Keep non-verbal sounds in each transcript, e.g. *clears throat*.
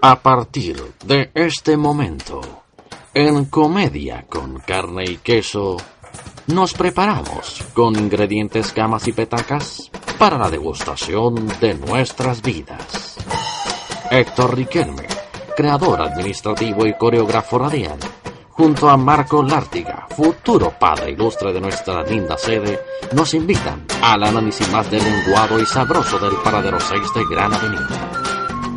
A partir de este momento, en Comedia con Carne y Queso, nos preparamos con ingredientes, camas y petacas para la degustación de nuestras vidas. Héctor Riquelme, creador administrativo y coreógrafo radial, junto a Marco Lártiga, futuro padre ilustre de nuestra linda sede, nos invitan al análisis más lenguado y sabroso del paradero 6 de Gran Avenida.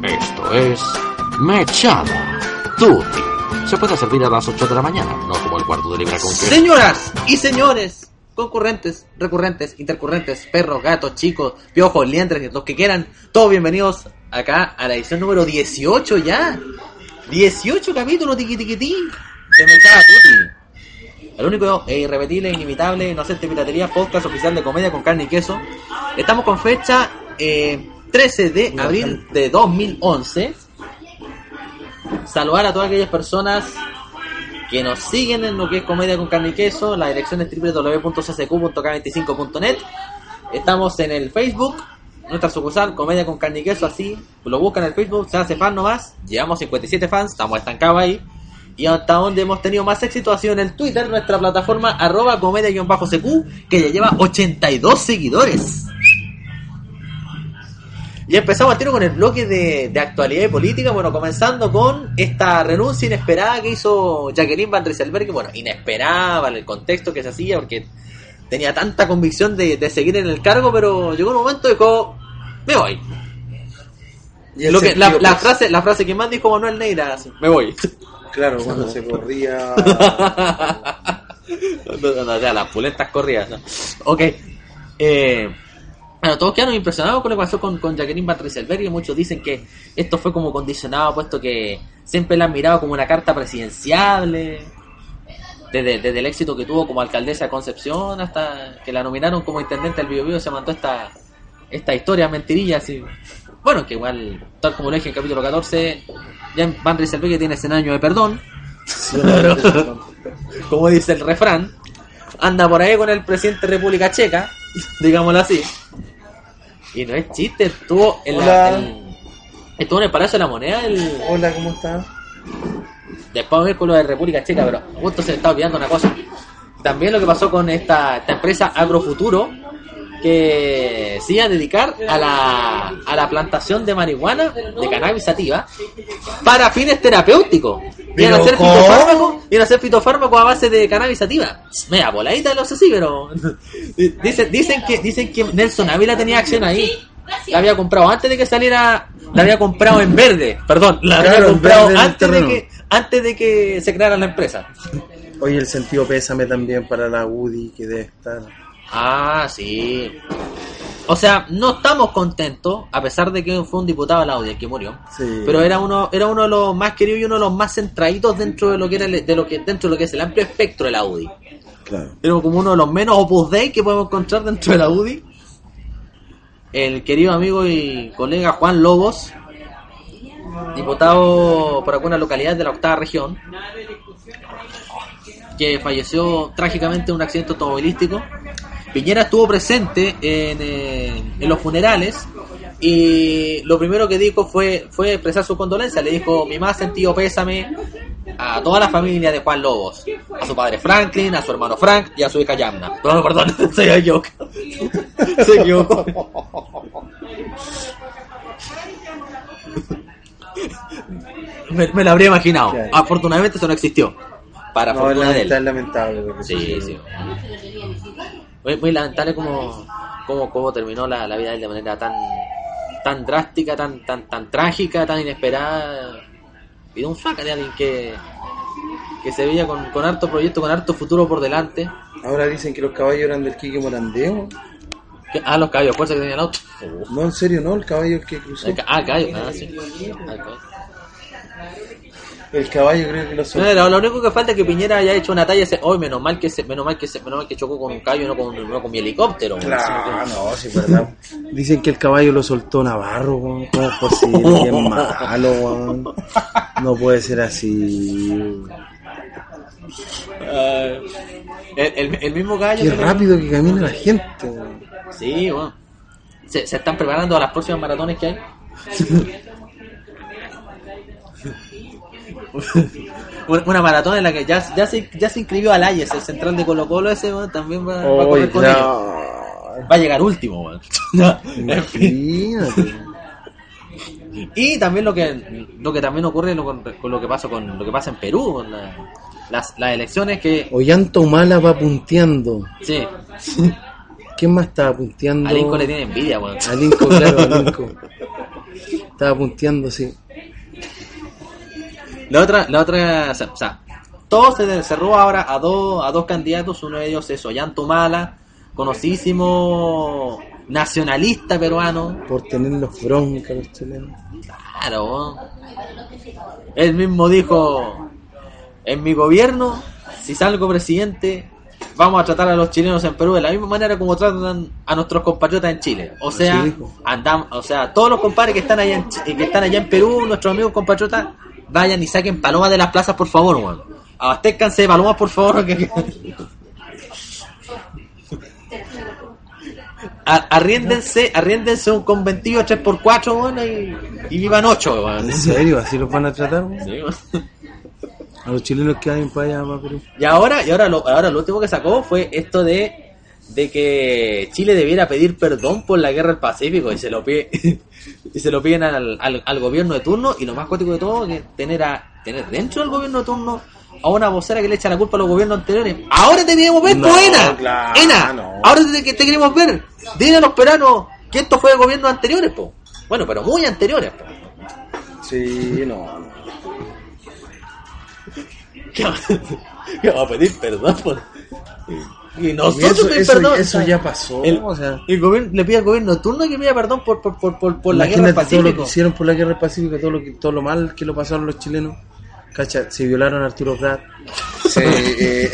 Esto es Mechada Tutti. Se puede servir a las 8 de la mañana, no como el cuarto de libra con queso. Señoras y señores, concurrentes, recurrentes, intercurrentes, perros, gatos, chicos, piojos, liendres, los que quieran, todos bienvenidos acá a la edición número 18 ya. 18 capítulos, tiqui tiqui ti, de Mechada Tutti. El único e irrepetible, inimitable, inocente piratería, podcast oficial de comedia con carne y queso. Estamos con fecha eh, 13 de abril de 2011. Saludar a todas aquellas personas que nos siguen en lo que es Comedia con Carne y Queso. La dirección es www.ccq.k25.net. Estamos en el Facebook, nuestra sucursal, Comedia con Carne y Queso, así. Lo buscan en el Facebook, se hace fan nomás. Llevamos 57 fans, estamos estancados ahí. Y hasta donde hemos tenido más éxito ha sido en el Twitter, nuestra plataforma arroba comedia-cq, que ya lleva 82 seguidores. Y empezamos al tiro con el bloque de, de actualidad y política, bueno, comenzando con esta renuncia inesperada que hizo Jacqueline Van Rieselberg, bueno, inesperada en el contexto que se hacía, porque tenía tanta convicción de, de seguir en el cargo, pero llegó un momento y dijo, me voy. Lo que, la, pues, frase, la frase que más dijo Manuel Neira, así, me voy. Claro, cuando se corría. *laughs* no, no, no, o sea, las pulentas corridas. ¿no? Ok. Eh, bueno, todos quedaron impresionados con lo que pasó con, con Jacqueline Van Rieselberg y muchos dicen que esto fue como condicionado, puesto que siempre la han mirado como una carta presidenciable. Desde, desde el éxito que tuvo como alcaldesa de Concepción hasta que la nominaron como intendente del Bio Bio, se mandó esta, esta historia mentirilla así. Bueno, que igual, tal como lo dije en el capítulo 14, ya Van Rieselberg tiene 100 años de perdón. *laughs* como dice el refrán, anda por ahí con el presidente de República Checa, digámoslo así. Y no es chiste, estuvo en, la, en- estuvo en el Palacio de la Moneda el, Hola, ¿cómo estás? después vamos a ver con lo de República Checa, pero justo se me está olvidando una cosa. También lo que pasó con esta, esta empresa Agrofuturo, que se iba a dedicar a la, a la plantación de marihuana, de cannabis sativa, para fines terapéuticos. Iban a ¿Pero hacer fitofármacos, iban a hacer fitofármacos a base de cannabis sativa. Mira, voladita lo sé, sí, pero *laughs* dicen, dicen que dicen que Nelson Ávila tenía acción ahí. La había comprado antes de que saliera, la había comprado en verde, perdón, la había Claro, comprado antes de que antes de que se creara la empresa. Oye, el sentido pésame también para la UDI que debe estar. Ah, sí. O sea, no estamos contentos, a pesar de que fue un diputado de la UDI el que murió. Sí. Pero era uno, era uno de los más queridos y uno de los más centraditos dentro de lo que era el- de lo que, dentro de lo que es el amplio espectro de la UDI. Claro. Era como uno de los menos opus dei que podemos encontrar dentro de la UDI. El querido amigo y colega Juan Lobos, diputado por alguna localidad de la octava región, que falleció trágicamente en un accidente automovilístico. Piñera estuvo presente en, eh, en los funerales y lo primero que dijo fue, fue expresar su condolencia. Le dijo mi más sentido pésame a toda la familia de Juan Lobos, a su padre Franklin, a su hermano Frank y a su hija Yamna. No, *laughs* perdón, *laughs* *laughs* se equivocó. Se equivocó. Me, me lo habría imaginado. Claro. Afortunadamente eso no existió. Para No, fortuna de él. lamentable. Sí, sí. Muy, muy lamentable como, como, como terminó la, la vida de él de manera tan tan drástica, tan tan tan trágica, tan inesperada. Y de un faca de alguien que, que se veía con, con harto proyecto, con harto futuro por delante. Ahora dicen que los caballos eran del Quique Morandeo. Ah, los caballos, fuerza que tenía el auto. No, en serio, no, el caballo el que cruzó. El ca- Ah, caballo, ah, sí. Ah, caballo. El caballo creo que lo soltó. No, lo, lo único que falta es que Piñera haya hecho una talla. Hoy menos mal que se, menos mal que se, menos mal que chocó con un caballo y no con, no con mi helicóptero. Claro, no, sí, verdad. Dicen que el caballo lo soltó Navarro, weón. ¿Cómo es posible? Qué malo, weón. No puede ser así. Ah, el, el, el mismo gallo. Qué que le- rápido que camina la gente. Sí, bueno. Se, se están preparando a las próximas maratones que hay. *laughs* *laughs* una, maratón en la que ya, ya, se, ya se inscribió al Ayes, el central de Colo Colo ese, también va, va a correr con ellos. no. Va a llegar último. *laughs* No, en fin. Y también lo que lo que también ocurre lo- con, con lo que pasa con lo que pasa en Perú, con la- las, las elecciones que Ollanta Humala va punteando. sí, *laughs* ¿Quién más estaba punteando? a Lincoln le tiene envidia, weón. A Lincoln, claro, a Lincoln. Estaba punteando, sí. La otra, la otra, o sea, todo se cerró ahora a dos, a dos candidatos, uno de ellos es Ollanta Humala, conocidísimo nacionalista peruano, Por tenerlos bronca los chilenos. claro, él mismo dijo, en mi gobierno, si salgo presidente, vamos a tratar a los chilenos en Perú de la misma manera como tratan a nuestros compatriotas en Chile. O sea, andamos, o sea, todos los compadres que están allá en, que están allá en Perú, nuestros amigos compatriotas, vayan y saquen palomas de las plazas, por favor, weón. Abastezcanse de palomas, por favor. que- Arriéndense, arriéndense un conventillo 3x4, weón, y, y vivan 8, weón. ¿En serio? ¿Así los van a tratar? Sí. A los chilenos que vayan para allá, para Perú. Y ahora, y ahora lo, ahora lo último que sacó fue esto de, de que Chile debiera pedir perdón por la guerra del Pacífico y se lo pide, *laughs* y se lo piden al, al, al gobierno de turno y lo más cuático de todo que tener a tener dentro del gobierno de turno a una vocera que le echa la culpa a los gobiernos anteriores. Ahora te queremos ver, No, po, Ena. claro, Ena, no. ahora te, te queremos ver. Dile a los peruanos que esto fue de gobiernos anteriores, po. Bueno, pero muy anteriores, po. Sí, no, no. ¿Qué *laughs* va, qué va a pedir perdón por... Y Y nosotros eso, eso- perdón. eso ya pasó. El, o sea, el gobierno le pide al gobierno turno que pida perdón por, por, por, por, por la guerra del imagínate todo lo que Pacífico. hicieron por la guerra del Pacífico, todo lo, que, todo lo mal que lo pasaron los chilenos. Cacha, se violaron a Arturo Prat. Se, eh,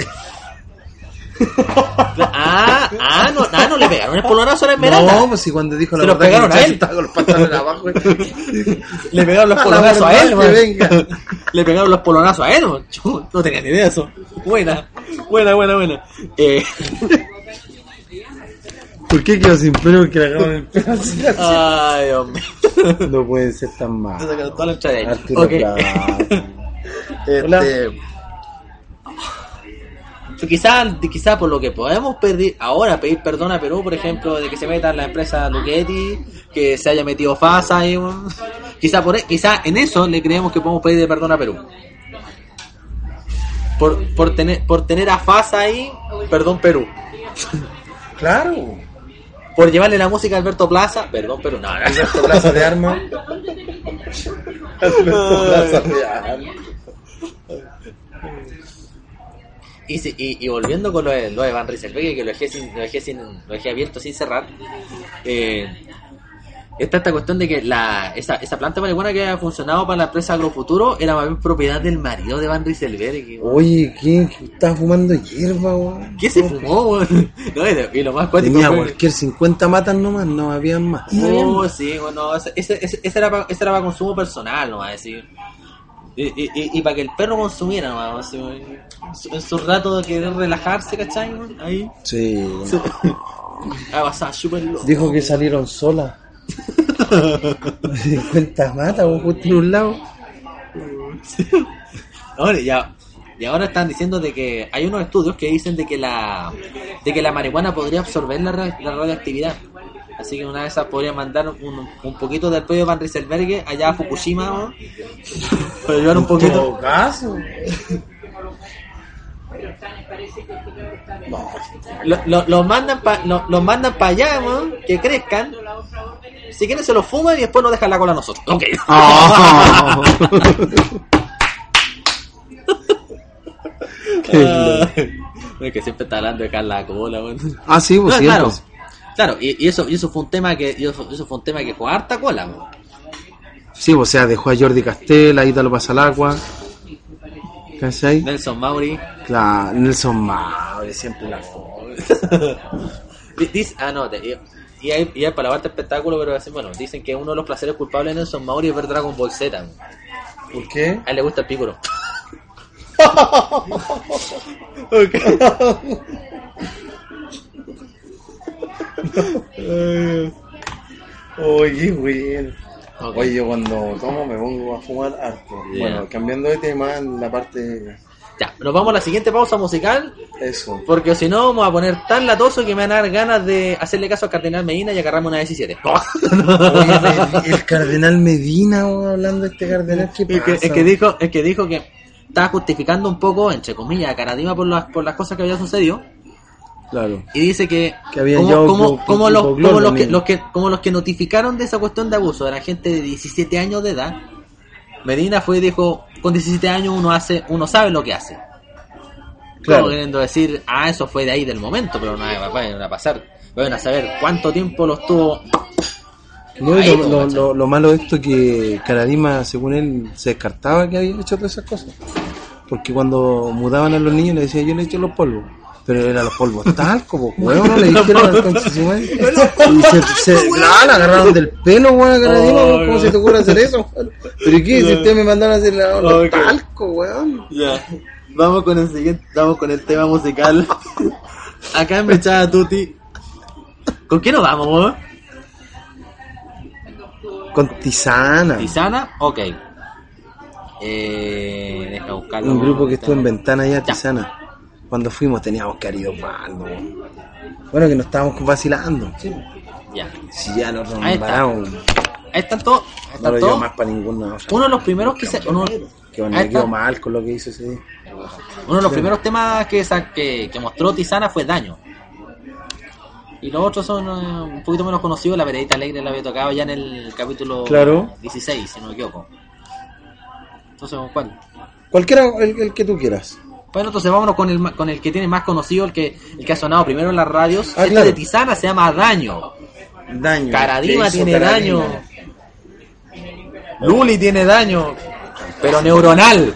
Ah, ah, no, ah, no le pegaron el polonazo a la Esmeralda. no, pues si cuando dijo Se la los verdad que pegaron el a él. estaba con los pantalones abajo. *laughs* Le pegaron los *laughs* polonazos a él, man. que venga. *laughs* Le pegaron los polonazos a él, man. Yo no tenía ni idea de eso. Buena, buena, buena, buena. Eh, ¿Por qué quedó sin pelo? Porque le acaban el pelo así, así. ay, hombre. No puede ser tan mal. Se. Arturo Ok. Prat. Este, quizá, quizá por lo que podemos pedir ahora, pedir perdón a Perú, por ejemplo, de que se meta en la empresa Duquetti, que se haya metido FASA ahí, weón. quizá por e- quizá en eso le creemos que podemos pedir perdón a Perú. Por, por tener por tener a FASA ahí, perdón Perú. *laughs* Claro. Por llevarle la música a Alberto Plaza, perdón Perú. No, no, Alberto Plaza de Armas. Alberto Plaza de Armas. *laughs* Y, si- y, y volviendo con lo de, lo de Van Rieselberg, que lo dejé, sin, lo, dejé sin, lo dejé abierto sin cerrar, eh, está esta cuestión de que la, esa, esa planta marihuana que había funcionado para la empresa Agrofuturo era más bien propiedad del marido de Van Rieselberg. Oye, ¿quién estaba fumando hierba, weón? ¿Qué se fumó, weón? No, y, lo- más cuático Tenía fue- cualquier 50 matas nomás, no habían más. No Oh, más. sí, bueno, ese, ese, ese- ese era para ese era para consumo personal, nomás, decir. Y, y, y, para que el perro consumiera, nomás, en su- rato de querer relajarse, ¿cachai? Ahí. Sí. Ah, pasaba súper loco. Dijo que salieron solas. *laughs* 50 matas, weón, justo en un lado. *laughs* Ahora, ya, y ahora están diciendo de que hay unos estudios que dicen de que la de que la marihuana podría absorber la, la radioactividad. Así que una de esas podría mandar un, un poquito del pollo de Van Rieselberg allá a Fukushima, ¿no? *laughs* Para llevar un En poquito. todo caso. Lo- lo- Los mandan para los mandan para allá, ¿no? que crezcan. Si quieren se los fuman y después nos dejan la cola a nosotros. Ok. Ah. Ah, *laughs* *laughs* es que siempre está hablando de Carla Cola, weón. ah, sí, pues No, cierto. claro, claro, y, y eso, y eso fue un tema que, y eso, eso fue un tema que fue harta cola, weón. Sí, pues, o sea, dejó a Jordi Castell, ahí te lo pasa al agua. ¿Cachai? Nelson Mauri. Claro, Nelson Maure, siempre la *laughs* dice- ah, no, te- y, hay, y hay para lavarte espectáculo, pero así, bueno, dicen que uno de los placeres culpables de Nelson Mauri es ver Dragon Ball Z. ¿Por qué? A él le gusta el pícoro. *laughs* *laughs* Oye, bueno. Ok. Oye, yo cuando tomo me pongo a fumar harto. Yeah. Bueno, cambiando de tema, en la parte. Ya, nos vamos a la siguiente pausa musical, Eso. porque si no vamos a poner tan latoso que me van a dar ganas de hacerle caso al Cardenal Medina y agarrarme una 17. Oye, el, el cardenal Medina, weón, hablando de este cardenal, ¿qué Es que, pasa? es que dijo, es que dijo que estaba justificando un poco, entre comillas, a Caradima por las, por las cosas que había sucedido. Claro. Y dice que, como, como, los, como, los que, los como los que notificaron de esa cuestión de abuso, era gente de 17 años de edad. Medina fue y dijo, con 17 años uno hace, uno sabe lo que hace. Claro. Como queriendo decir, ah, eso fue de ahí del momento, pero no va va a pasar. Van a saber cuánto tiempo lo estuvo. No, y Ahí, lo, lo- lo- lo malo de esto es que Caradima, según él, se descartaba que había hecho todas esas cosas. Porque cuando mudaban a los niños le decía, yo le echo los polvos. Pero era los polvos talco, po, weón, *laughs* no le dijeron al madre. Y se, *laughs* se la, la agarraron del pelo, weón, Oh, ¿cómo se te ocurre hacer eso? weón? ¿Pero y qué? Si ustedes me mandaron a hacer la- los talco, weón. Ya. Vamos con el siguiente, vamos con el tema musical. *laughs* Acá en Mechada Tuti. ¿Con qué nos vamos, weón? Con Tisana. ¿Tisana? Ok. Eh, deja buscarlo. Un grupo que estuvo en ventana ya, Ya. Cuando fuimos teníamos que haber ido mal, ¿no? Bueno, que nos estábamos vacilando. Ya. Si ya nos Ahí está. nombramos, Ahí están todos. ahí no están lo llevo todos. más para ninguna otra. Uno de los primeros que se. Uno, Que me quedo está. mal con lo que hizo ese día. Uno de los primeros temas que, que, que mostró Tisana fue Daño. Y los otros son eh, un poquito menos conocidos. La Veredita Alegre la había tocado ya en el capítulo Claro. 16, si no me equivoco. Entonces, ¿cuál? Cualquiera, el, el que tú quieras. Bueno, entonces vámonos con el, con el que tiene más conocido, el que, el que ha sonado primero en las radios. Ah, este claro. de Tisana se llama Daño. Daño. Caradima ¿Qué hizo tiene Caradima? daño. Luli tiene daño. Pero neuronal.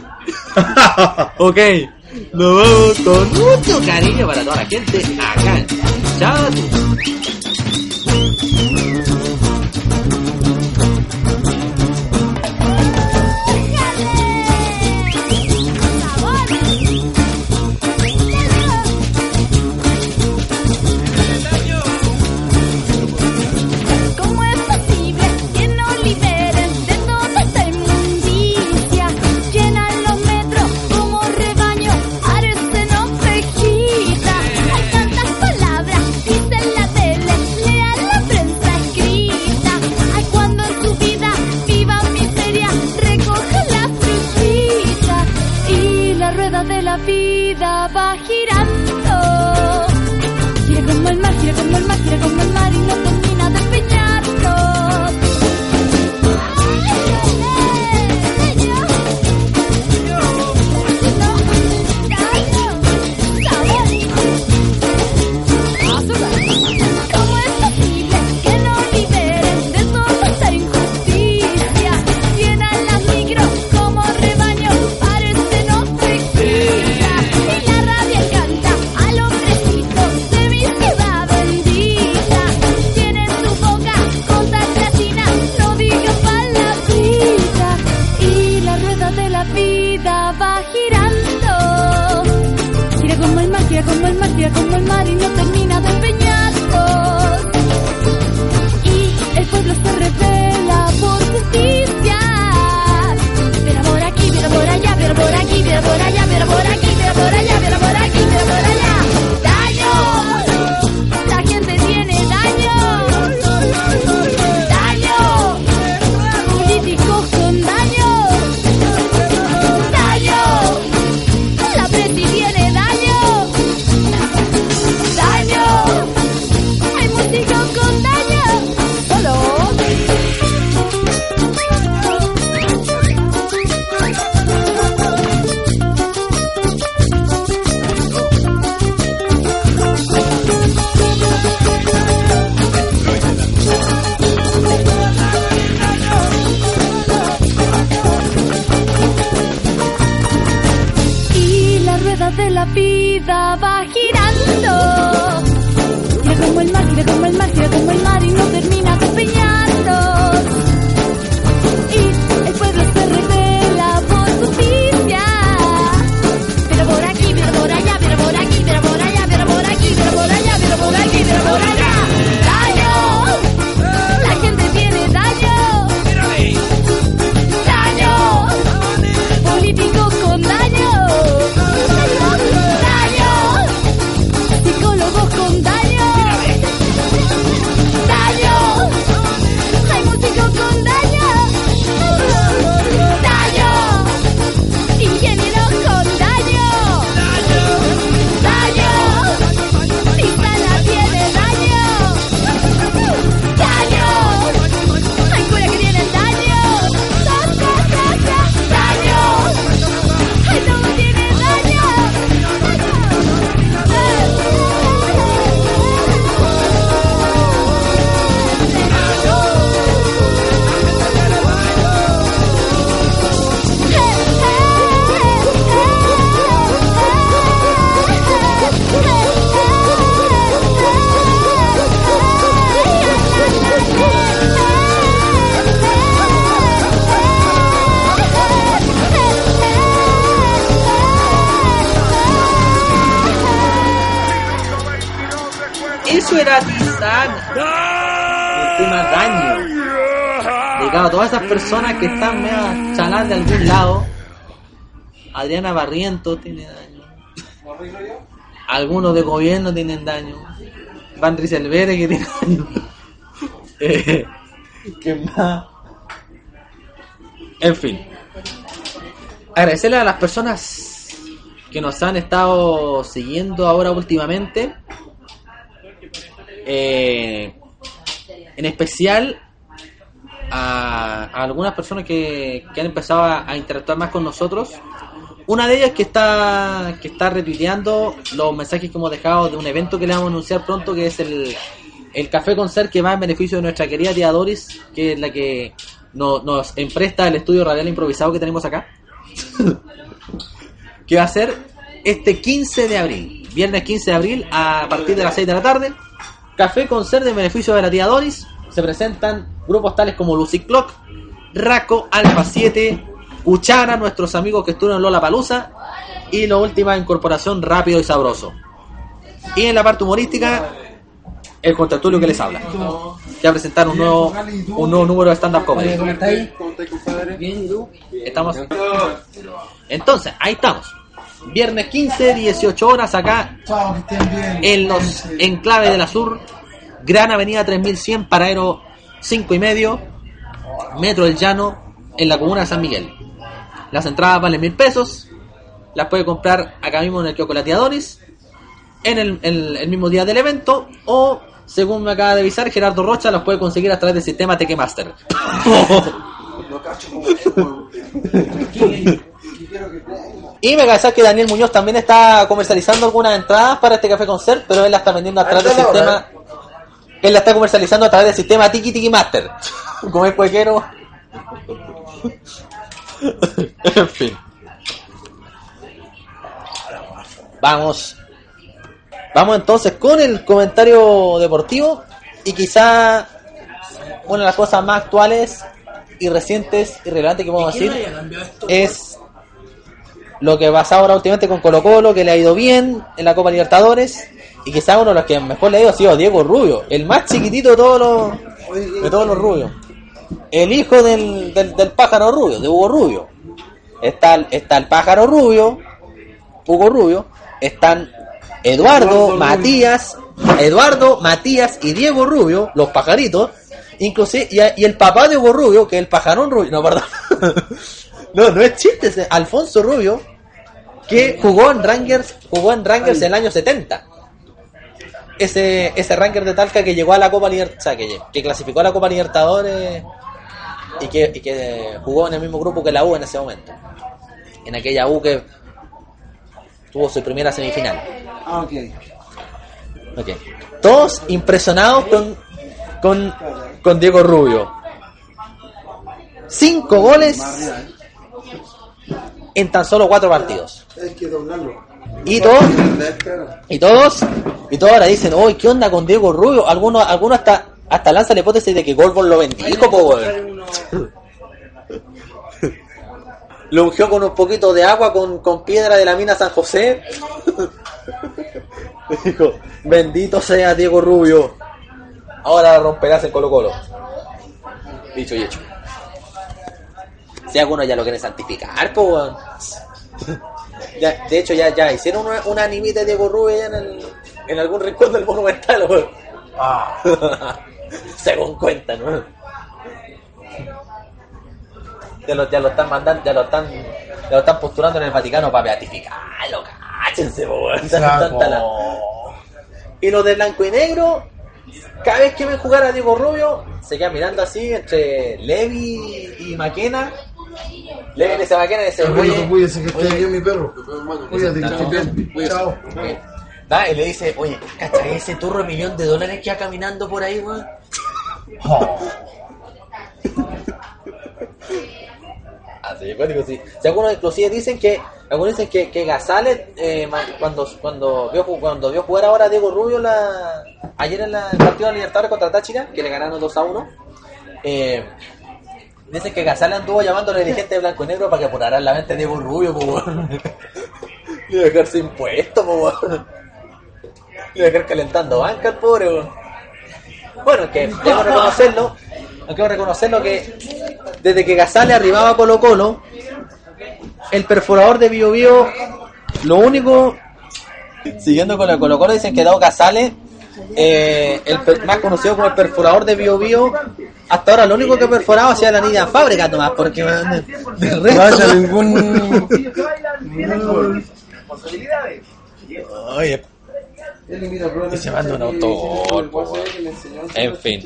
*laughs* ok. Nos vamos con mucho cariño para toda la gente acá Chao. Adriana Barriento tiene daño. Algunos de gobierno tienen daño. Van Rieselvere que tiene daño. *laughs* Eh, ¿Qué más? En fin. Agradecerle a las personas que nos han estado siguiendo ahora últimamente. Eh, en especial a, algunas personas que, han empezado a interactuar más con nosotros. Una de ellas que está que está retuiteando los mensajes que hemos dejado de un evento que le vamos a anunciar pronto, que es el, el Café Concert que va en beneficio de nuestra querida tía Doris, que es la que no- nos empresta el estudio radial improvisado que tenemos acá. *laughs* que va a ser este 15 de abril, viernes 15 de abril, a partir de las 6 de la tarde. Café Concert en beneficio de la tía Doris. Se presentan grupos tales como Lucy Clock, Raco, Alfa 7, Cuchara, nuestros amigos que estuvieron en Lola Palusa, y la última incorporación Rápido y Sabroso. Y en la parte humorística, el contratulio que les habla. Que va a presentar un nuevo, un nuevo número de stand-up comedy. ¿Cómo estáis, compadre? Bien, ¿y tú? Estamos. Entonces, ahí estamos. Viernes 15, 18 horas acá en los enclaves de la Sur, Gran Avenida 3100, Paradero 5 y medio, Metro del Llano, en la comuna de San Miguel. Las entradas valen mil pesos, las puede comprar acá mismo en el kiosco Lateadores, en el, el- el mismo día del evento, o según me acaba de avisar, Gerardo Rocha las puede conseguir a través del sistema Tequemaster. *laughs* Y me cansé que Daniel Muñoz también está comercializando algunas entradas para este café concert, pero él la está vendiendo a través del sistema. Él la está comercializando a través del sistema Tiki Tiki Master. *laughs* Como es cuequero. *laughs* en fin. Vamos. Vamos entonces con el comentario deportivo y quizá una de las cosas más actuales y recientes y relevantes que podemos decir es lo que pasa ahora últimamente con Colo Colo, que le ha ido bien en la Copa Libertadores, y quizá uno de los que mejor le ha ido ha sido Diego Rubio, el más chiquitito de todos los, de todos los rubios. El hijo del, del, del pájaro rubio, de Hugo Rubio. Está, el- está el pájaro rubio, Hugo Rubio, están Eduardo, Matías, Eduardo, Matías y Diego Rubio, los pajaritos, inclusive, y, y el papá de Hugo Rubio, que es el pajarón Rubio, no, perdón. *laughs* no, no es chiste, es Alfonso Rubio, que jugó en Rangers, jugó en Rangers en el año 70. Ese, ese Ranger de Talca que llegó a la Copa Libertadores, o sea, que, que clasificó a la Copa Libertadores y que, y que jugó en el mismo grupo que la U en ese momento. En aquella U que tuvo su primera semifinal. Ah, ok. Ok. Todos impresionados con, con, con Diego Rubio. Cinco goles en tan solo cuatro partidos. Y todos, y todos, y todos ahora dicen, uy, ¿qué onda con Diego Rubio? Algunos, algunos hasta, hasta lanzan la hipótesis de que Golbon lo bendijo, po, weón. *laughs* Lo ungió con un poquito de agua con, con piedra de la mina San José. *laughs* Dijo, bendito sea Diego Rubio. Ahora romperás en Colo Colo. Dicho y hecho. Si algunos ya lo quieren santificar, po, weón. Ya, de hecho, ya, ya hicieron una, una animita de Diego Rubio en, el- en algún rincón del monumental, weón. *laughs* Según cuentan, ¿no? Ya lo, ya lo están mandando, ya lo están, ya lo están posturando en el Vaticano para beatificarlo, cáchense, la- Y los de blanco y negro, cada vez que ven jugar a Diego Rubio, se quedan mirando así entre Levi y Maquena. Levi le dice a Maquena y dice, oye, Cuídese que esté bien mi perro. Cuídate que. Chao. Y le dice, oye, ¿cachai ese turro de millón de dólares que va caminando por ahí, weón? Así de cuático, sí. Si algunos inclusive dicen que, algunos dicen que, que Gazales, eh, cuando, cuando, vio, cuando vio jugar ahora a Diego Rubio la, ayer en la, el partido de Libertadores contra Táchira, que le ganaron 2 a 1, eh, dicen que Gazales anduvo llamando a los dirigentes de blanco y negro para que apuraran la mente de Diego Rubio, po. *laughs* Y dejarse impuesto, po, a dejar calentando banca el pobre. Bueno, que debo reconocerlo, hay que reconocerlo que desde que Casale arribaba a Colo Colo, el perforador de Bio Bio, lo único, siguiendo con la Colo Colo, dicen que Dado Casale, eh, el más conocido como el perforador de Bio Bio, hasta ahora lo único que ha perforado ha sido la niña fábrica nomás, porque man, de No resto- haya ningún. *laughs* Oye, y se manda un autogol, po, weón. En fin.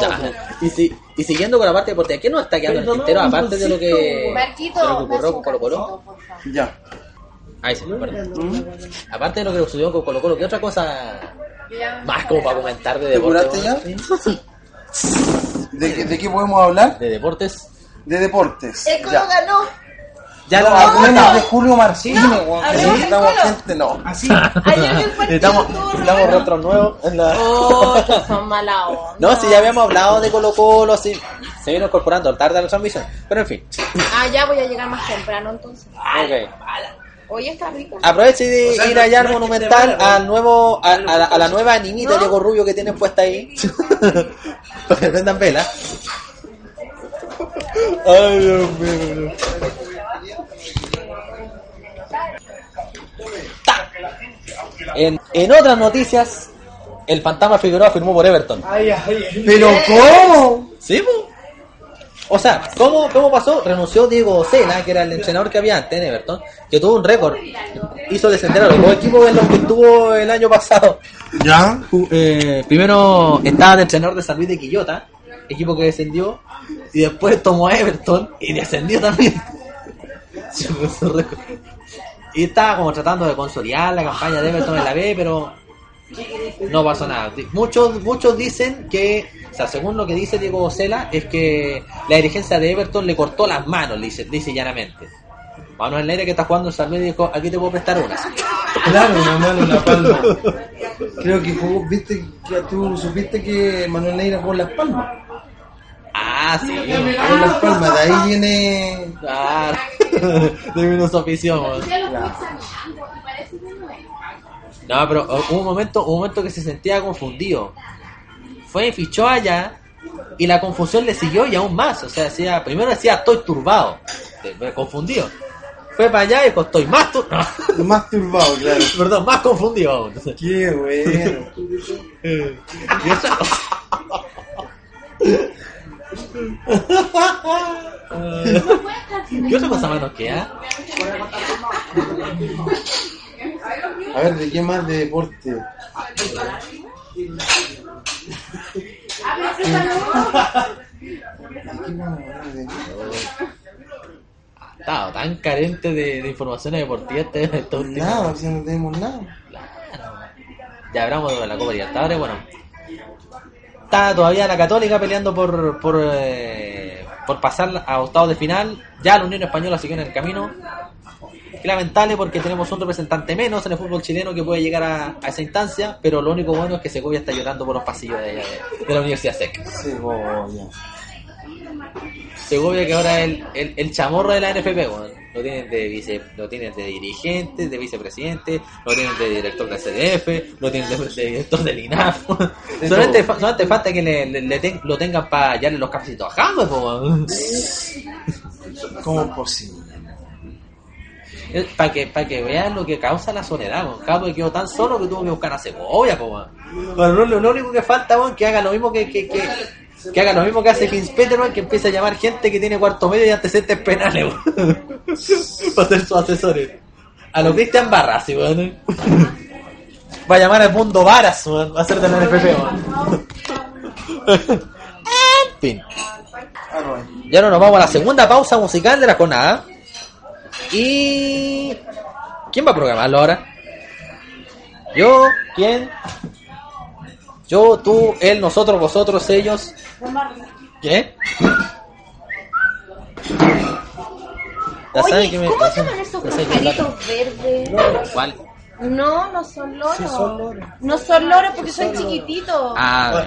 Ya. Y, si, y siguiendo con la parte deportiva, ¿qué nos está quedando en el tintero aparte de lo que, de Marquito, lo que ocurrió con Colo Colo? Ya. Ahí sí, perdón. Aparte de lo que sucedió con Colo Colo, ¿qué otra cosa más como para comentar de ¿Te deportes? weón? ¿De, qué- ¿De qué podemos hablar? De deportes. De deportes. El Colo Ya. ganó. Ya No, hablemos de Julio Martínez, No, weón. Necesitamos gente, no. Re estamos bueno. retros nuevos en la... Oh, *laughs* que son mala onda. No, si ya habíamos hablado de Colo Colo, sí. Se vino incorporando tarde a la transmisión. Pero en fin. Ah, ya voy a llegar más temprano entonces. Ok. Oye, está rico. Aproveche de ir allá al Monumental al nuevo, a, a la, a la nueva niñita Diego Rubio que tienen puesta ahí. *laughs* Para que prendan vela. Ay, Dios mío. En, en otras noticias, el fantasma Figueroa firmó por Everton. ¿Pero cómo? ¿Sí, po? O sea, ¿cómo, ¿cómo pasó? Renunció Diego Sena, que era el entrenador que había antes en Everton, que tuvo un récord. Hizo descender a los dos equipos en los que estuvo el año pasado. ¿Ya? Eh, primero estaba de entrenador de San Luis de Quillota, equipo que descendió, y después tomó a Everton y descendió también. *laughs* Y estaba como tratando de consolidar la campaña de Everton en la B, pero no pasó nada. Muchos, muchos dicen que, o sea, según lo que dice Diego Cela, es que la dirigencia de Everton le cortó las manos, le dice, dice llanamente. Manuel Neira que está jugando en San Luis dijo, aquí te puedo prestar unas. Claro, una mano en la palma. Creo que jugó, viste, que tú supiste que Manuel Neira jugó en Las Palmas. Ah, sí. Jugó en Las Palmas, de ahí viene. Claro. *laughs* de menos afición. No, pero uh, hubo un momento, un momento que se sentía confundido. Fue y fichó allá y la confusión le siguió y aún más. O sea, decía, primero decía estoy turbado, confundido. Fue para allá y dijo estoy más tur- no, *laughs* *laughs* Más turbado, claro. perdón, más confundido. aún. Qué bueno. Y eso- ¿Qué otra cosa más nos queda? A ver, ¿de qué más de deporte? Estaba tan carente de, de informaciones deportivas este, este último- Nada, si no tenemos nada. Claro. Ya hablamos de la Copa Libertadores, bueno. Está todavía la Católica peleando por por, eh, por pasar a octavos de final. Ya la Unión Española sigue en el camino. Qué lamentable porque tenemos un representante menos en el fútbol chileno que puede llegar a, a esa instancia, pero lo único bueno es que Segovia está llorando por los pasillos de, de- de la Universidad SEC. Segovia que ahora es el, el, el chamorro de la NFP, weón. Lo tienen de vice, lo tienen de dirigente, de vicepresidente, lo tienen de director de CDF, lo tienen de, de director del INAF. *laughs* solamente, fa- solamente falta que le, le- le ten- lo tengan para darle los cafecitos a po. ¿Cómo posible? Para que, para que vean lo que causa la soledad. James quedó tan solo que tuvo que buscar a Segovia, po. Bueno, lo, lo único que falta, weón, que haga lo mismo que, que, que, que haga lo mismo que hace Fins Peterman, que empiece a llamar gente que tiene cuarto medio y antecedentes penales. *laughs* Para ser sus asesores. A lo Cristian Barras, sí, weón. Va a llamar al mundo Varas, weón. Va a ser de la NFP, weón. En fin. Ah, Y ahora nos vamos a la segunda pausa musical de la jornada. Y. ¿Quién va a programarlo ahora? Yo, ¿quién? Yo, tú, él, nosotros, vosotros, ellos. ¿Qué? Ya saben que me. ¿cómo se llaman esos pajaritos verdes? ¿Cuál? No, no son loros. No son loros porque son chiquititos. Ah,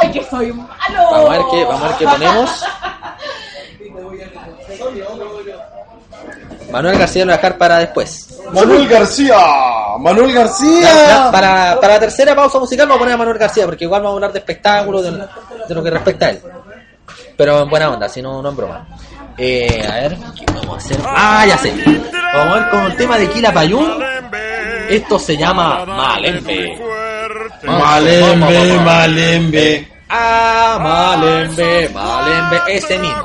¡Ay, que soy malo! vamos a ver qué, vamos a ver qué ponemos. *laughs* Manuel García lo voy a dejar para después. Manuel García. ¡Ah! ¡Manuel García! para, para la tercera pausa musical vamos a poner a Manuel García, porque igual vamos a hablar de espectáculos, de, de lo que respecta a él. Pero en buena onda, si no, no en broma. Eh, a ver, ¿qué vamos a hacer? Ah, ya sé. Vamos a ver con el tema de Kila Payún. Esto se llama Malembe. Malembe, Malembe. Ah, Malembe, Malembe, ese mismo.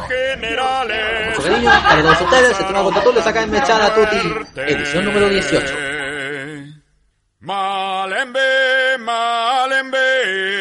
Mucho cariño para todos ustedes. El tema contra tú le saca en Mechada Tutti, edición número 18. Malembe, Malembe.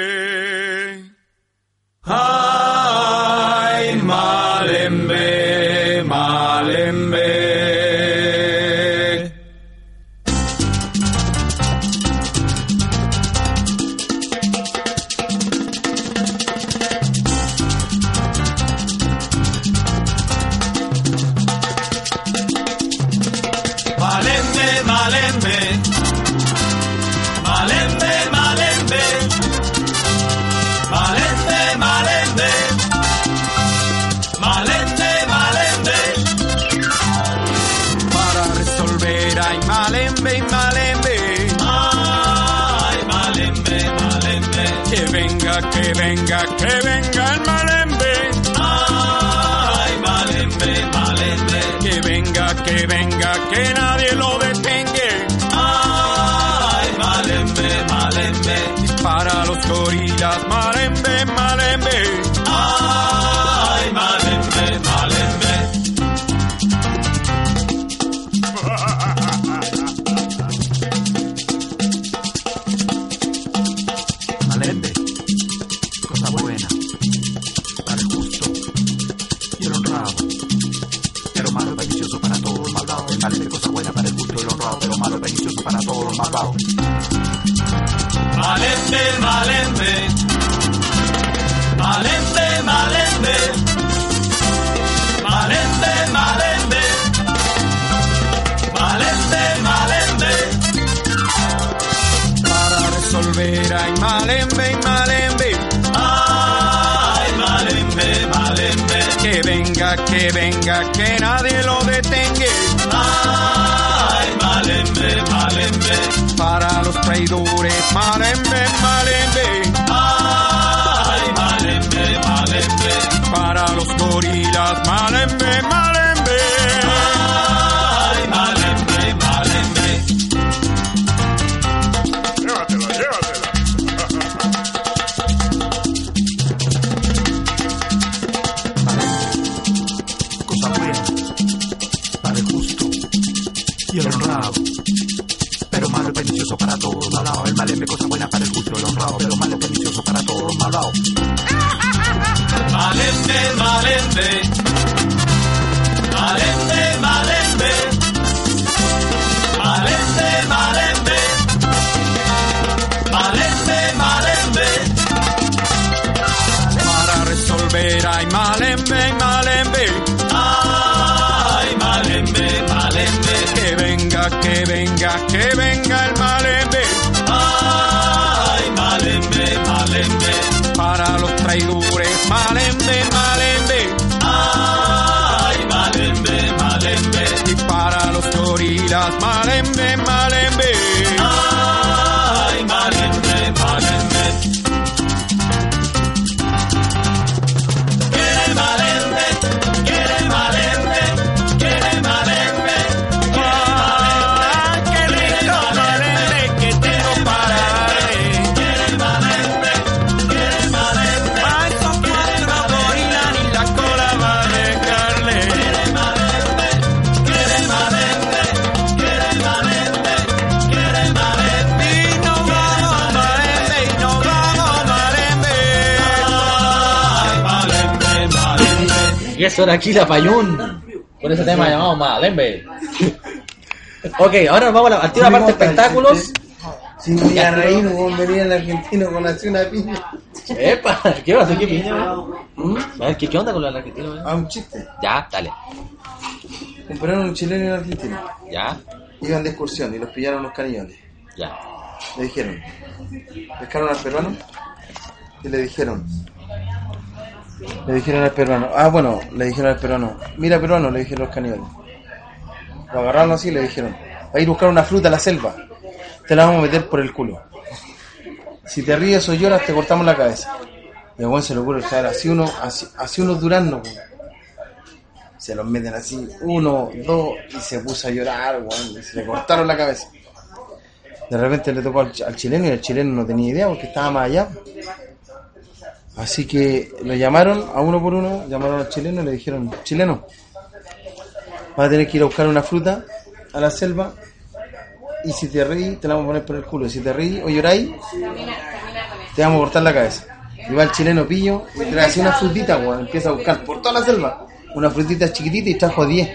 Que Malembe, Malembe. Ay, Malembe, Malembe. Que venga, que venga, que venga el Malembe. Ay, Malembe, Malembe. Para los traidores, Malembe, Malembe. Ay, Malembe, Malembe. Y para los gorilas, Malembe. Era Kila Payún. Con ese tema llamado Malembe. ok, ahora nos vamos a la, al tiro parte de espectáculos. Si me iba a reír, weón, venía el argentino con así una piña. Epa, ¿qué va a hacer? ¿Qué piña? ver, ¿qué, ¿qué onda con el argentino? weón? Ah, un chiste. Ya, dale. Compraron un chileno y un argentino. Ya, Iban de excursión y los pillaron los canillones. ya. Le dijeron, pescaron al peruano y le dijeron, le dijeron al peruano, ah bueno, le dijeron al peruano, mira peruano, le dijeron los caníbales. Lo agarraron así y le dijeron, va a ir a buscar una fruta a la selva. te la vamos a meter por el culo. Si te ríes o lloras, te cortamos la cabeza. Y a se le ocurre traer así, uno, así, así unos duraznos. Se los meten así, uno, dos, y se puso a llorar, weón, y se le cortaron la cabeza. De repente le tocó al chileno y el chileno no tenía idea porque estaba más allá. Así que lo llamaron a uno por uno, llamaron al chileno y le dijeron, chileno, vas a tener que ir a buscar una fruta a la selva y si te reís te la vamos a poner por el culo. Si te reís o lloráis, te vamos a cortar la cabeza. Y va el chileno pillo y trae así una frutita, weón, empieza a buscar por toda la selva. Una frutita chiquitita y trajo 10.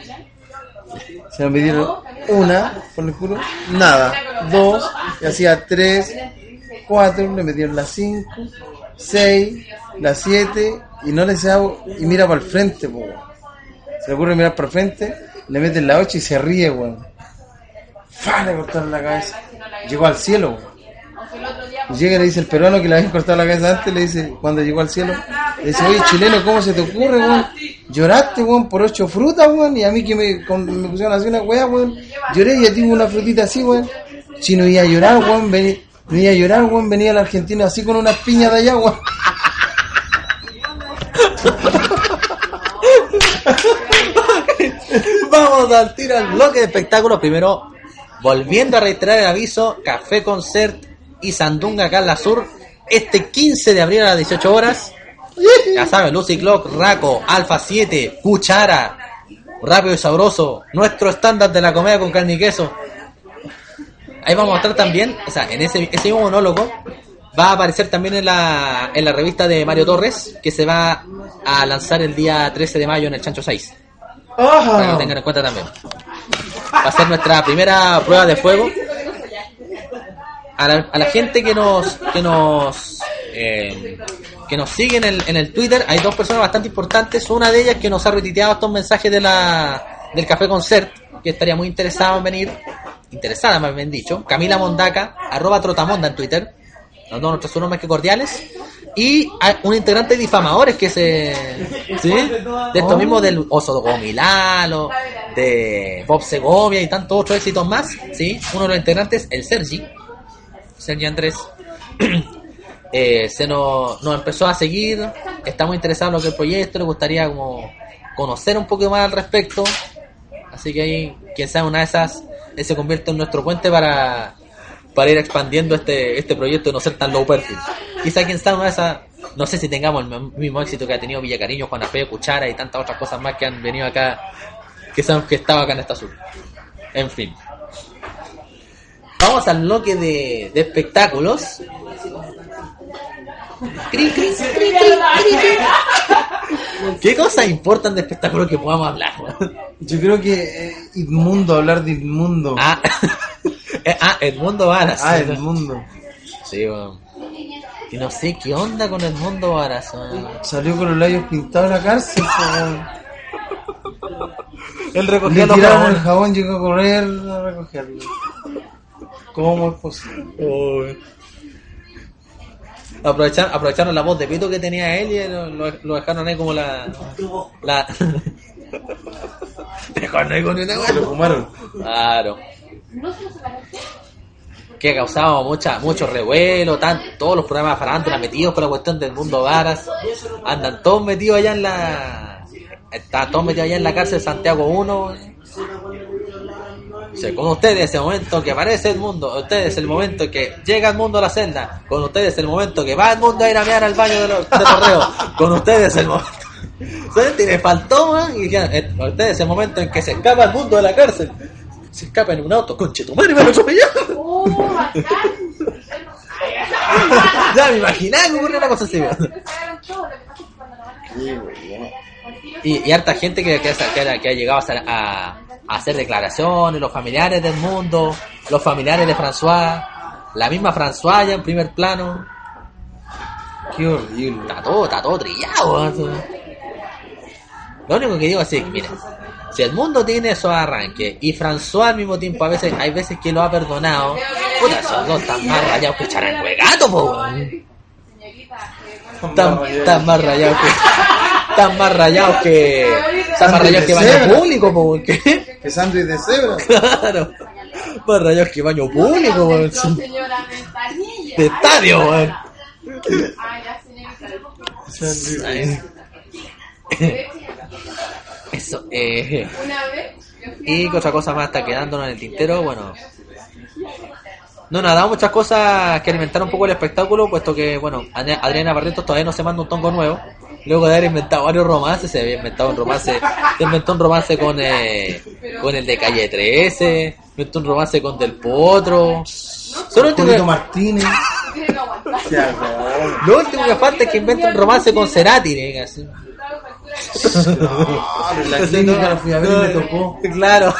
Se me pidieron una por el culo, nada, dos, y hacía tres, cuatro, le metieron las cinco, seis, las siete, y no le hago, y mira para el frente, po. Se le ocurre mirar para el frente, le meten la ocho y se ríe, weón. ¡Fa! Le cortaron la cabeza. Llegó al cielo, weón. Llega y le dice el peruano que le habían cortado la cabeza antes, le dice, cuando llegó al cielo, le dice, oye chileno, ¿cómo se te ocurre, weón? Lloraste, weón, por ocho frutas, weón, y a mí que me, con- me pusieron así una weá, weón, lloré y a ti una frutita así, weón. Si no iba a llorar, weón, venía, a llorar, weón, venía el argentino así con unas piñas de allá. Vamos al tiro al bloque de espectáculos. Primero, volviendo a reiterar el aviso, Café Concert y Sandunga Carla Sur, este 15 de abril a las 18 horas. Ya saben, Lucy Clock, Raco, Alfa 7, Cuchara, Rápido y Sabroso, nuestro estándar de la comedia con carne y queso. Ahí vamos a estar también, o sea, en ese, ese mismo monólogo va a aparecer también en la, en la revista de Mario Torres, que se va a lanzar el día 13 de mayo en el Chancho 6 para que lo tengan en cuenta también. Va a ser nuestra primera prueba de fuego. A la, a la gente que nos que nos eh, que nos sigue en el, en el Twitter, hay dos personas bastante importantes. Una de ellas que nos ha retuiteado estos mensajes de la del Café Concert, que estaría muy interesado en venir, interesada más bien dicho. Camila Mondaca, arroba Trotamonda en Twitter. Dos nuestros nombres que cordiales. Y un integrante de difamadores que se. ¿Sí? De esto mismo del Oso Gomilalo, de Bob Segovia y tantos otros éxitos más. ¿Sí? Uno de los integrantes, el Sergi. Sergi Andrés. *clears throat* eh, se nos, nos empezó a seguir. Está muy interesado en lo que el proyecto. Le gustaría como conocer un poco más al respecto. Así que ahí, quien sabe, una de esas eh, se convierte en nuestro puente para, para ir expandiendo este, este proyecto y no ser tan low perfil. Quizá quien sabe esas, no sé si tengamos el mi- mismo éxito que ha tenido Villacariño, Juan Apeo, Cuchara y tantas otras cosas más que han venido acá, que sabemos que estaba acá en esta sur. En fin. Vamos al bloque de, de espectáculos. Cri, cri, cri, cri, cri, cri. ¿Qué cosas importan de espectáculos que podamos hablar? Yo creo que eh, Inmundo, hablar de Inmundo. Ah, *laughs* Eh, ah Edmundo Varas. Ah, Edmundo. Sí, weón. Y no sé qué onda con Edmundo Varas. Salió con los labios pintados en la cárcel. *laughs* Él recogía tiraron el jabón, llegó a correr a recogerlo. ¿Cómo es posible? Uy. Aprovecharon, aprovecharon la voz de pito que tenía él y lo, lo- lo dejaron ahí como la. la... *laughs* dejaron ahí con una Se lo fumaron. Claro. Que ha causado mucha, mucho revuelo, tan, todos los programas de farándula metidos con la cuestión del mundo varas. Andan todos metidos allá en la. Están todos metidos allá en la cárcel de Santiago 1. Dice, con ustedes el momento que aparece el mundo, ustedes el momento que llega el mundo a la celda, con ustedes el momento que va el mundo a ir a mear al baño de los, de los reos, con ustedes el momento. *laughs* ¿Sabes? Y le faltó, man, y dijeron, eh, con ustedes el momento en que se escapa el mundo de la cárcel. Se escapa en un auto, conche tu madre, me lo atropelló. *laughs* ya me imaginaba que ocurrió una cosa así. Y, y harta gente que, que, ha- que ha, que ha llegado a- a hacer declaraciones, los familiares del mundo, los familiares de François, la misma François ya en primer plano. Qué horrible. Está todo, está todo trillado. Lo único que digo es que, miren, si el mundo tiene esos arranques y François al mismo tiempo a veces, hay veces que lo ha perdonado, puta, esos dos están más rayados que charancuegato, po, weón. Están, están más rayados que. Están más rayados que. Están más rayados que baño público, po, weón. ¿Qué? Que sándwich de cebra. Claro. Más rayos que baño público, weón. No, señora, ventanilla. De estadio, weón. Eso, eh. Y otra cosa más está quedándonos en el tintero, bueno. No, nos ha dado muchas cosas que alimentaron un poco el espectáculo, puesto que, bueno, Ad- Adriana Barretos todavía no se manda un tongo nuevo. Luego de haber inventado varios romances, se había inventado un romance, se inventó un romance con, eh, con el de Calle 13, inventó un romance con Del Potro. Solo el último Martínez. *laughs* Lo último que falta es que invente un romance con Cerati, ¿eh? la clínica la fui a ver y me tocó. Claro.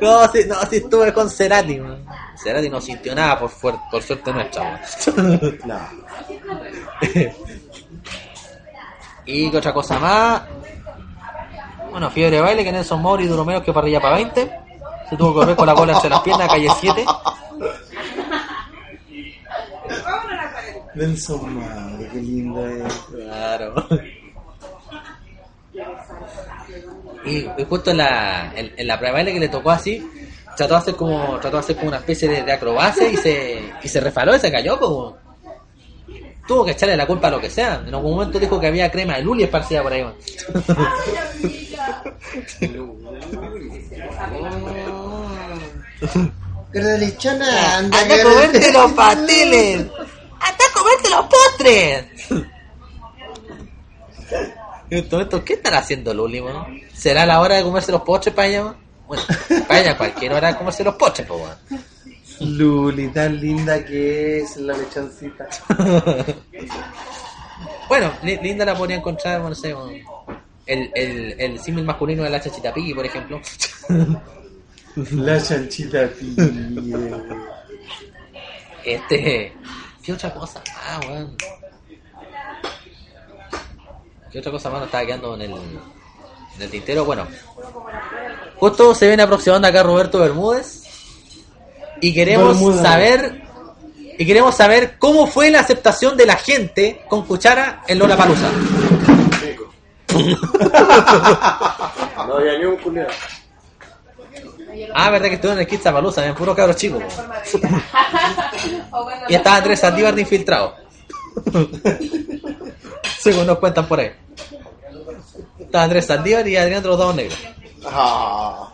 No, sí, no, sí estuve con Cerati, man. Cerati no sintió nada por, por suerte nuestra, man. No. *laughs* Y que otra cosa más. Bueno, fiebre de baile que Nelson Mori duró menos que parrilla para 20. Se tuvo que correr con la bola entre las piernas, calle 7. Nelson Madre, qué lindo es. Claro. Y, y justo en la, en, en la prueba de baile que le tocó así, trató de hacer como, trató de hacer como una especie de, de acrobacia y se, y se resbaló y se cayó como. Tuvo que echarle la culpa a lo que sea. En algún momento dijo que había crema de luli esparcida por ahí. man. Pero lechona, anda, ¡Anda a comerte los pasteles! ¡Anda a comerte los postres! En momento, ¿qué están haciendo Luli, man? ¿Será la hora de comerse los postres para ella, man? Bueno, para ella cualquier hora de comerse los postres, pues, man. Luli, tan linda que es la lechoncita. *laughs* Bueno, li- linda la podría encontrar, bueno, no sé, el, el, el símil masculino de la chachita Piggy, por ejemplo. *laughs* La chanchita pille. Este. ¿Qué otra cosa más, weón? ¿Qué otra cosa más nos estaba quedando en el, en el tintero? Bueno, justo se viene aproximando acá Roberto Bermúdez. Y queremos saber. Y queremos saber cómo fue la aceptación de la gente con cuchara en Lola Palusa. *laughs* No había ni un culiado. Ah, verdad que estuvo en el Kids Palusa, eran puros cabros chicos. *laughs* Y estaba Andrés Saldívar de infiltrado. *laughs* Según nos cuentan por ahí. Estaba Andrés Saldívar y Adrián de los Dados Negros. Ah.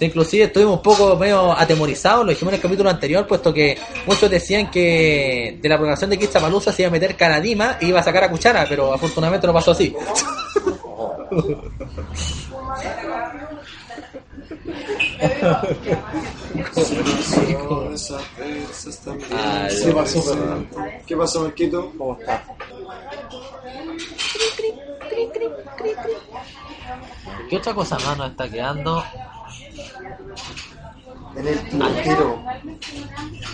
Sí, inclusive estuvimos un poco medio atemorizados, lo dijimos en el capítulo anterior, puesto que muchos decían que de la programación de Kitzapalusa se iba a meter Caradima y iba a sacar a Cuchara, pero afortunadamente no pasó así. ¿Qué pasó, perdón? ¿Qué pasó, Marquito? ¿Cómo está? ¿Qué otra cosa más nos está quedando? En el tintero.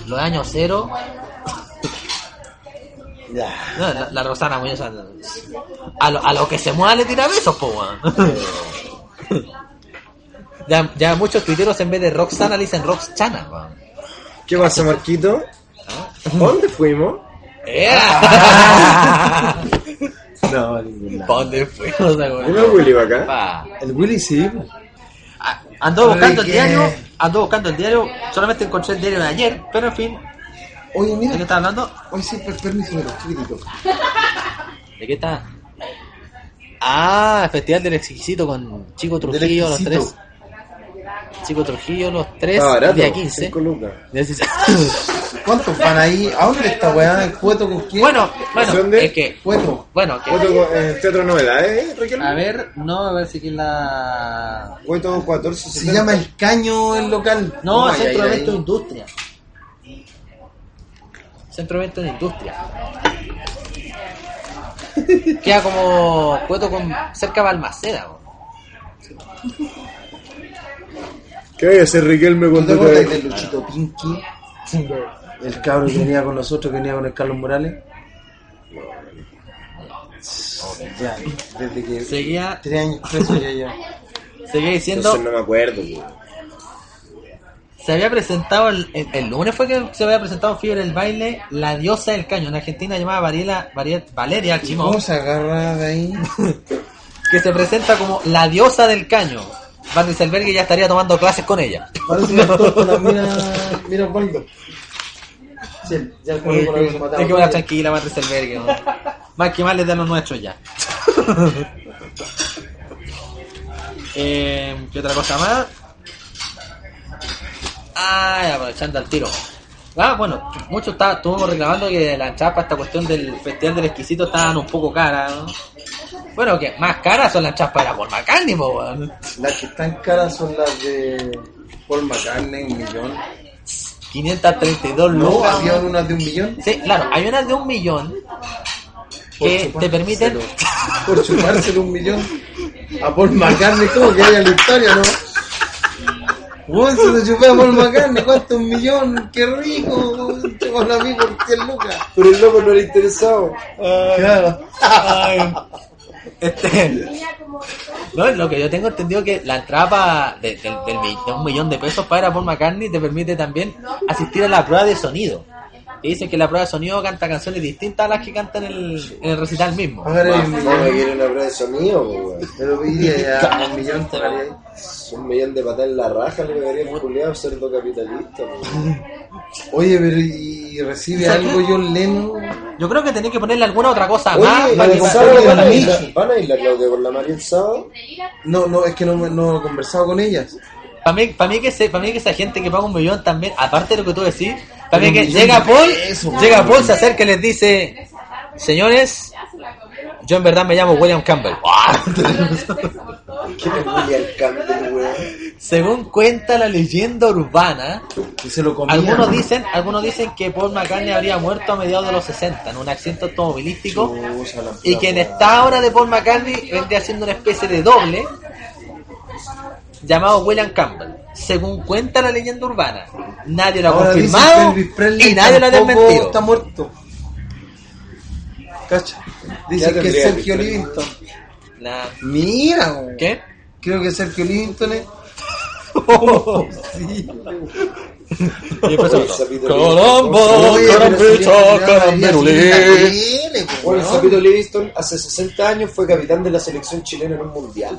Los años cero. Ya. No, la, la Rosana Muñoz a, lo, a lo que se mueva le tira besos, po, weón. *laughs* ya, ya muchos tuiteros en vez de Roxana le dicen Roxana, weón. ¿Qué pasó, Marquito? ¿Dónde fuimos? ¡Ea! *laughs* No, ningún ¿Pa' lado. dónde fuimos, weón? Dime Willy va acá. Pa. El Willy sí. Ando buscando el diario, ando buscando el diario, solamente encontré el diario de ayer, pero en fin, Oye, ¿de qué mira. está hablando? Hoy per- permiso, pero chiquitito. *laughs* ¿De qué está? Ah, Festival del Exquisito con Chico Trujillo, los tres. Chico Trujillo, los tres, barato. día 15. cinco lucas. *laughs* ¿Cuántos van ahí? ¿A dónde está weá? ¿El cueto con quién? Bueno, bueno, ¿Dónde? es que, Cueto. bueno, que, Cueto con- eh, Teatro Novedades, ¿eh, Raquel? a ver, no, a ver si aquí la... Cueto 14, Se llama El Caño el local. No, Centro de ay. Evento de Industria. Centro de Evento de Industria. *laughs* Queda como cueto con cerca de Balmaceda. *laughs* ¿Qué hay a hacer, Riquelme, ¿No con te de Luchito Pinky? El cabro que venía con nosotros, que venía con el Carlos Morales. Ya, desde que Seguía, tres años preso ya ya. seguía diciendo, Entonces no me acuerdo, güey. se había presentado, el, el- el lunes fue que se había presentado en Fiebre del Baile, La Diosa del Caño, una argentina llamada Variela, Varie- Valeria Chimón, ¿Cómo se agarra de ahí? *laughs* que se presenta como La Diosa del Caño. Van Rieselberg ya estaría tomando clases con ella. Parece con la mira, mira Osvaldo. Sí, ya el que volar tranquila, Van Rieselberg. ¿no? Más que mal es de los nuestros ya. *laughs* eh, ¿Qué otra cosa más? Ah, ya, aprovechando al tiro. Ah, bueno, muchos está- estuvimos reclamando que la para esta cuestión del Festival del Exquisito estaban un poco caras. ¿no? Bueno, que más caras son las entradas para Paul McCartney, po, weón. Las que están caras son las de Paul McCartney, un millón. 532 No, lucas. había unas de un millón. Sí, claro, hay unas de un millón Por que te permiten. Por chupárselo un millón. A Paul McCartney, como que haya la historia, ¿no? Bueno, se lo chupé a Paul McCartney, ¿cuánto? Un millón, qué rico. Chupó a mí por 100 lucas. Pero el loco no era interesado. Claro. Ay, este, no, lo que yo tengo entendido que la entrada de, un millón de pesos para Paul McCartney te permite también asistir a la prueba de sonido. Que dicen que la prueba de sonido canta canciones distintas a las que canta en el, en el recital mismo. Quiere una prueba de sonido. Pero iría ya un millón. Un millón de patas en la raja le pegaría el culiado cerdo capitalista. *laughs* Oye, pero ¿y recibe algo John Lennon? Yo creo que tenés que ponerle alguna otra cosa Oye, más. ¿y para el que- sábado van a ir la- van a ir la Claudia con la María el sábado? No, no, es que no, me- no he conversado con ellas. Para mí, para mí que para mí que esa gente que paga un millón también, aparte de lo que tú decís, para mí que millón llega de Paul, pesos, llega. Paul, se acerca y les dice, señores, yo en verdad me llamo William Campbell. *laughs* ¿Quién es William Campbell? Según cuenta la leyenda urbana, Que se lo comía. algunos dicen, algunos dicen que Paul McCartney habría muerto a mediados de los 60 en un accidente automovilístico y que en esta obra de Paul McCartney vendría siendo una especie de doble llamado William Campbell. Según cuenta la leyenda urbana, nadie lo ha Ahora confirmado y nadie lo ha desmentido. Está muerto. Cacha. Dicen que es Sergio. Livingston. La- Mira. ¿Qué? Creo que Sergio Livingston es. Sí. Y pero carambicho, la po, Bueno, el. Sapito Livingston hace 60 años fue capitán de la selección chilena en un mundial.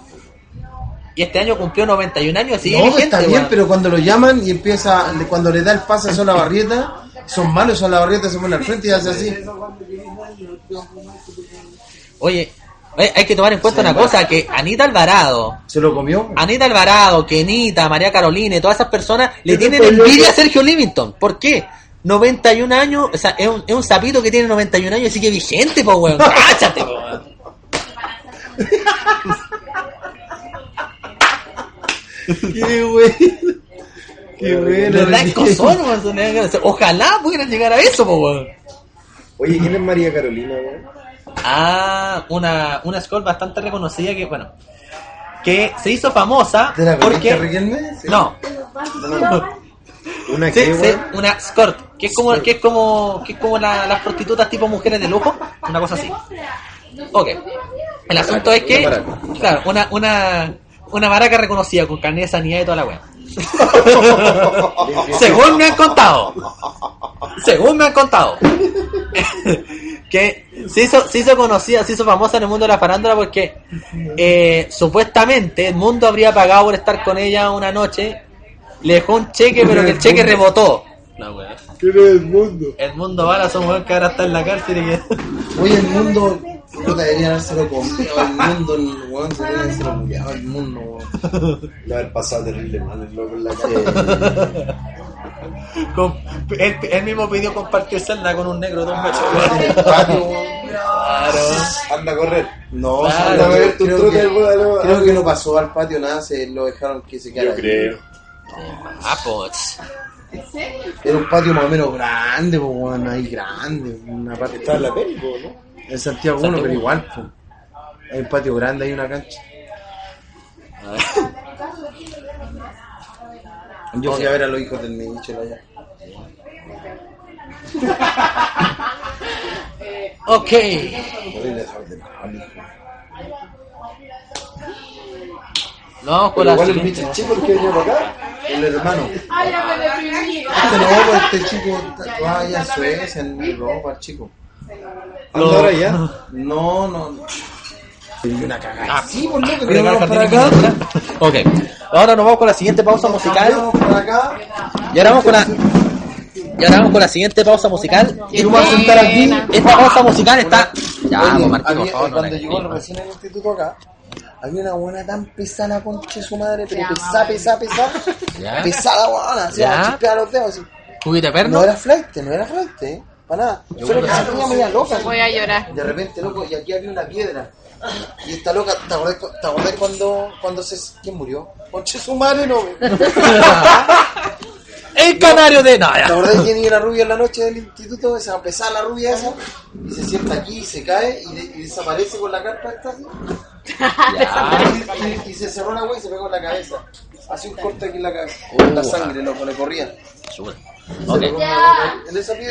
Y este año cumplió 91 años, sigue No, vigente, está bien, weón. pero cuando lo llaman y empieza, cuando le da el pase a Sola Barrieta, son malos, Sola Barrieta se pone al frente y hace así. Oye, eh, hay que tomar en cuenta una cosa, que Anita Alvarado, Se lo comió. Anita Alvarado, Kenita, María Carolina y todas esas personas le ¿Qué tienen envidia a Sergio Livington. ¿Por qué? 91 años, o sea, es un, es un sapito que tiene 91 años y sigue vigente, po, weón. *laughs* Cáchate, po, weón. Qué bueno. Qué bueno. Ojalá pudieran llegar a eso, po, weón. Oye, ¿quién es María Carolina, weón? Ah, una, una Skull bastante reconocida que, bueno, que se hizo famosa ¿De la porque... Riquelme? Sí. No, *laughs* ¿Una Sí, qué, sí, una que es como, que es como, que es como la- las prostitutas tipo mujeres de lujo, una cosa así. Ok. El asunto es que, claro, una, una, una maraca reconocida con carnet de sanidad y toda la wea. *laughs* Según me han contado. Según me han contado. *laughs* que se hizo, se hizo conocida, se hizo famosa en el mundo de la farándula porque eh, supuestamente el mundo habría pagado por estar con ella una noche. Le dejó un cheque, pero que el cheque rebotó. La wea. ¿Quién es el mundo? El mundo bala son weón que ahora está en la cárcel y que. Oye, el mundo. Puta, deberían habérselo comido. El mundo, el weón, se deberían habérselo comido. El mundo, weón. Le haber pasado terrible mal el loco en la calle. Con- él, él mismo pidió compartir celda con un negro de un metro. En el patio, weón. Claro. Anda a correr. No, Claro. Anda a ver tu creo, que, creo que no pasó al patio nada, se lo dejaron que se quedara. Yo creo. Ah, pues. Era un patio más o menos grande, pues, weón, ahí grande. Una parte Está en la peli, po, ¿no? En Santiago 1, pero igual, pues. Hay un patio grande, hay una cancha. *laughs* Yo fui a ver a los hijos del Michel *laughs* allá. Ok. Vamos con Pero la igual el bicho chico el que venía para acá. El hermano. Ay, ya me deprimí. *laughs* Este no, pues este chico está- va allá a Suecia en Europa, el chico. Anda ahora ya. *laughs* No, no, no. Una cagada. Ah, Sí, por loco, Mira, vamos para acá. Ok, ahora nos vamos con la siguiente pausa musical. Vamos. Y ahora vamos con la. Y ahora vamos con la siguiente pausa musical. Y tú vas a sentar aquí. Esta pausa musical está. Ya, Oye, pues, Martín, por favor, cuando la llegó recién al instituto acá, había una buena tan pesada concha de su madre, pero pesada, pesada, pesada. Ya. Pesada, buena, así, Ya. a chispear los dedos. Así. No era flight, no era flight, eh. Para nada. Solo que se ponía media loca. Voy a llorar. De repente, loco, y aquí había una piedra. Y esta loca, ¿te acordás, te acordás cuando, cuando se... ¿Quién murió? Conche su madre, no. ¿Te *laughs* El canario de. No, ya. acordás quién iba la rubia en la noche del instituto? Esa pesada la rubia esa. Y se sienta aquí y se cae y, de- y desaparece con la carpa esta así. *laughs* Y, y- y se cerró la wea y se pegó en la cabeza. Hace un corte aquí en la cabeza. La sangre, loco, le corría. Ok.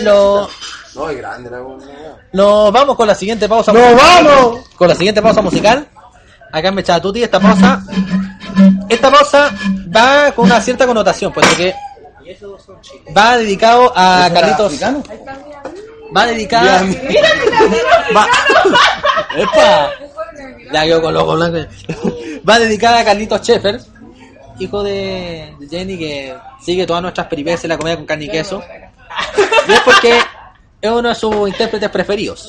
Lo- No, es grande la. Nos vamos con la siguiente pausa. ¡No musical. vamos! Con la siguiente pausa musical. Acá en Mechatuti, esta pausa. Esta pausa va con una cierta connotación, puesto que va dedicado a Carlitos. africano? Va dedicada. Va. *laughs* ¡Epa! Ya quedó con los blancos. Va dedicada a Carlitos Sheffer, hijo de Jenny, que sigue todas nuestras peripecias en la comida con carne y queso. Y es porque es uno de sus intérpretes preferidos.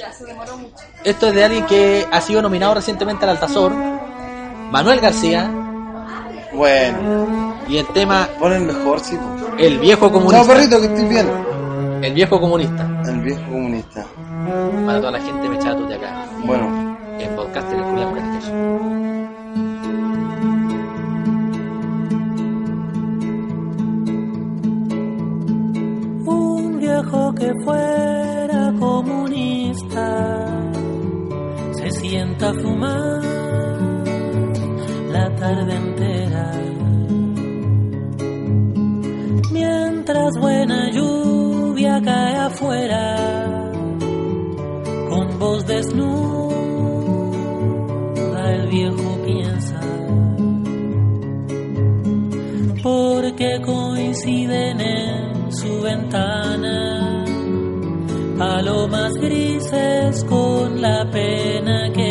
Esto es de alguien que ha sido nominado recientemente al Altazor, Manuel García, Bueno, y el tema ponen mejor, sí. El viejo Chao, comunista. perrito, que estoy bien. El viejo comunista. El viejo comunista. Para toda la gente me de acá. Bueno, que fuera comunista se sienta a fumar la tarde entera. Mientras buena lluvia cae afuera, con voz desnuda el viejo piensa porque coinciden en su ventana grises con la pena que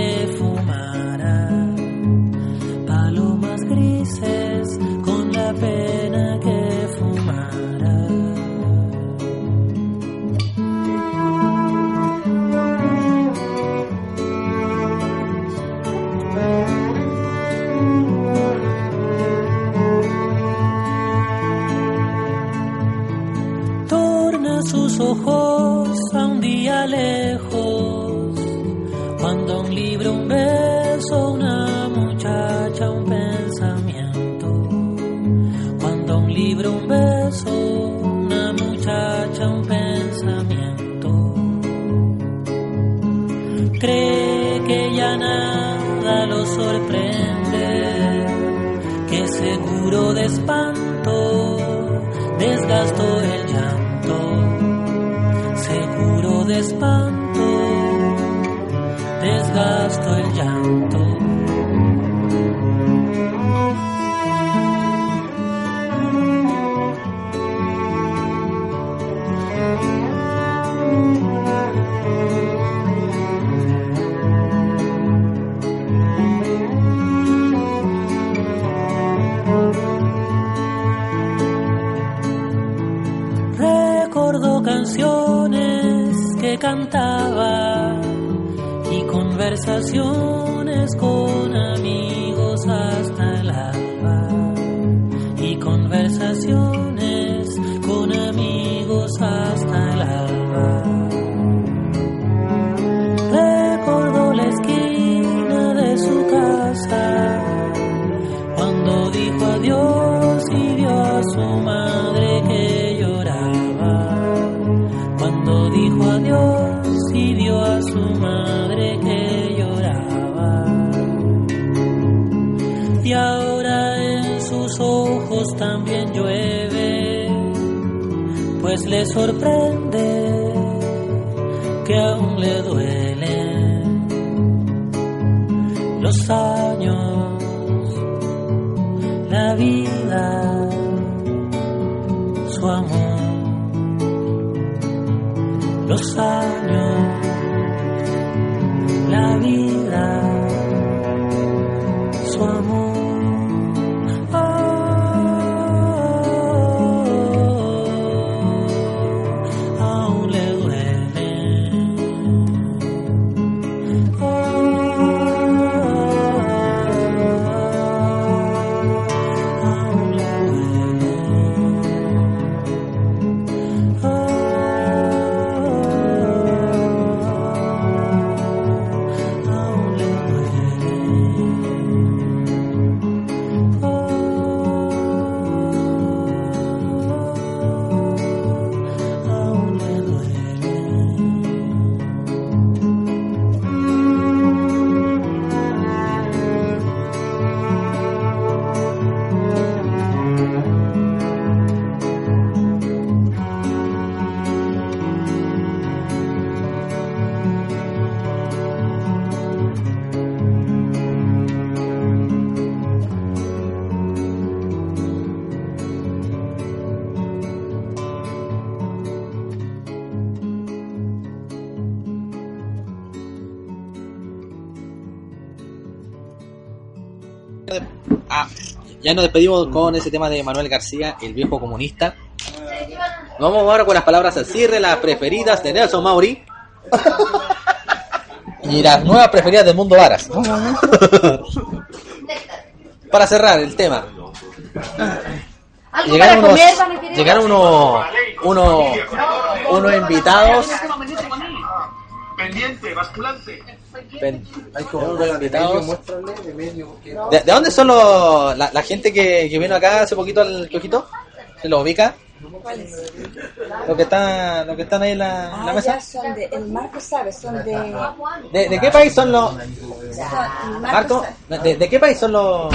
espanto desgastó conversaciones sorprende ya nos despedimos con ese tema de Manuel García, el viejo comunista. Nos vamos ahora con las palabras al cierre, las preferidas de Nelson Mauri. *laughs* Y las nuevas preferidas del mundo Varas. *laughs* Para cerrar el tema. Llegaron unos, llegaron unos, unos, unos invitados. Pendiente, basculante. Pen- Hay como de medio, invitados. de medio. porque- ¿De, de dónde son los, la, la gente que, que vino acá hace poquito al kiosquito? ¿Se los ubica? Los que están, los que están ahí en la, en la Ah, mesa. ya son de, el Marco sabe, son de... ¿De, de qué país son los, Marco? sabe. ¿De, de qué país son los?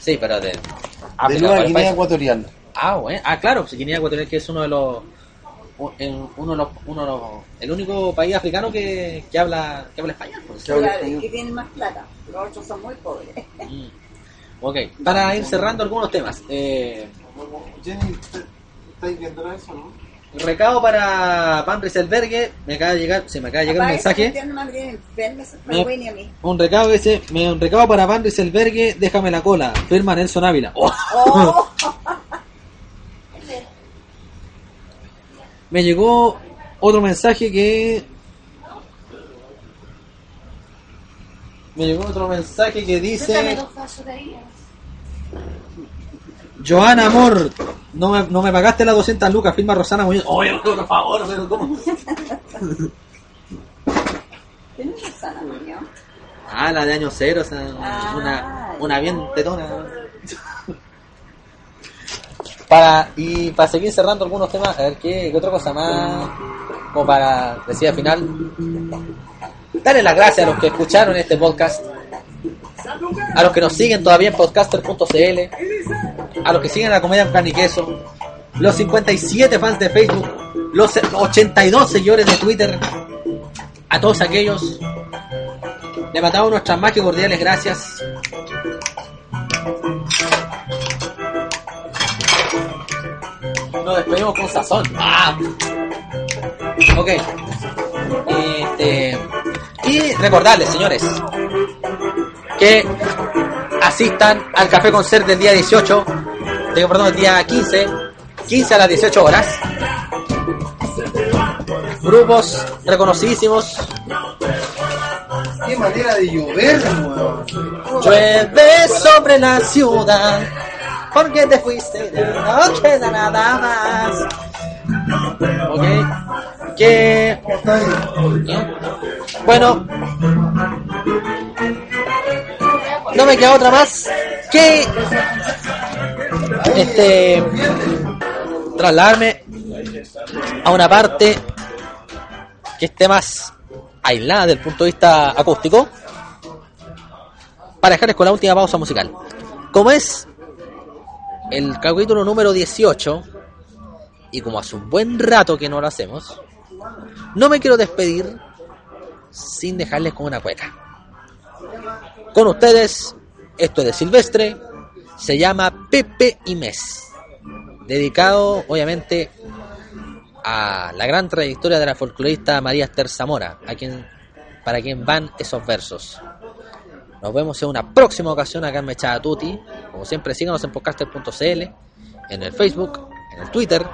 Sí, pero de De África, Nueva ¿cuál Guinea? Ecuatorial. Ah, bueno. Ah, claro, pues Guinea Ecuatorial que es uno de los en- uno de los, uno de los el único país africano que, que habla que habla español. pues. Claro, que tienen más plata, los otros son muy pobres. Mm. Ok, para ir cerrando algunos temas. Eh, Jenny, ¿estáis viendo eso, no? recado para Pan Rieselbergue, me acaba de llegar, se me acaba de llegar un mensaje. Me-. Un recado que dice, me, un recado para Van Rieselbergue, déjame la cola, firma Nelson Ávila. Oh. Oh, *laughs* *laughs* Me llegó otro mensaje que... Me llegó otro mensaje que dice... Joana Amor, no me, no me pagaste las 200 lucas, firma Rosana Muñoz. Oye, por favor, pero ¿cómo? ¿Tienes sana, niño? Ah, la de año cero, o sea, Ah, una, una bien tetona. Para, y para seguir cerrando algunos temas, a ver qué, qué otra cosa más, como para decir al final, darle las gracias a los que escucharon este podcast, a los que nos siguen todavía en podcaster.cl, a los que siguen la comedia en y queso, los 57 fans de Facebook, los 82 seguidores de Twitter, a todos aquellos. Le mandamos nuestras más que cordiales gracias. Nos despedimos con sazón. Ah. Ok. Este, y recordarles, señores, que asistan al Café Concert del día 18, digo, perdón, el día 15, 15 a las 18 horas. Grupos reconocidísimos Qué manera de llover. Llueve sobre la ciudad, porque te fuiste, ya no queda nada más. Ok, que. Bueno, no me queda otra más que. Este. trasladarme a una parte que esté más aislada del punto de vista acústico para dejarles con la última pausa musical. Como es el capítulo número 18, y como hace un buen rato que no lo hacemos, no me quiero despedir sin dejarles con una cueca. Con ustedes, esto es de Silvestre, se llama Pepe y Mes, dedicado obviamente a la gran trayectoria de la folclorista María Esther Zamora, a quien, para quien van esos versos. Nos vemos en una próxima ocasión acá en Mechada Tutti. Como siempre, síganos en podcaster.cl, en el Facebook, en el Twitter,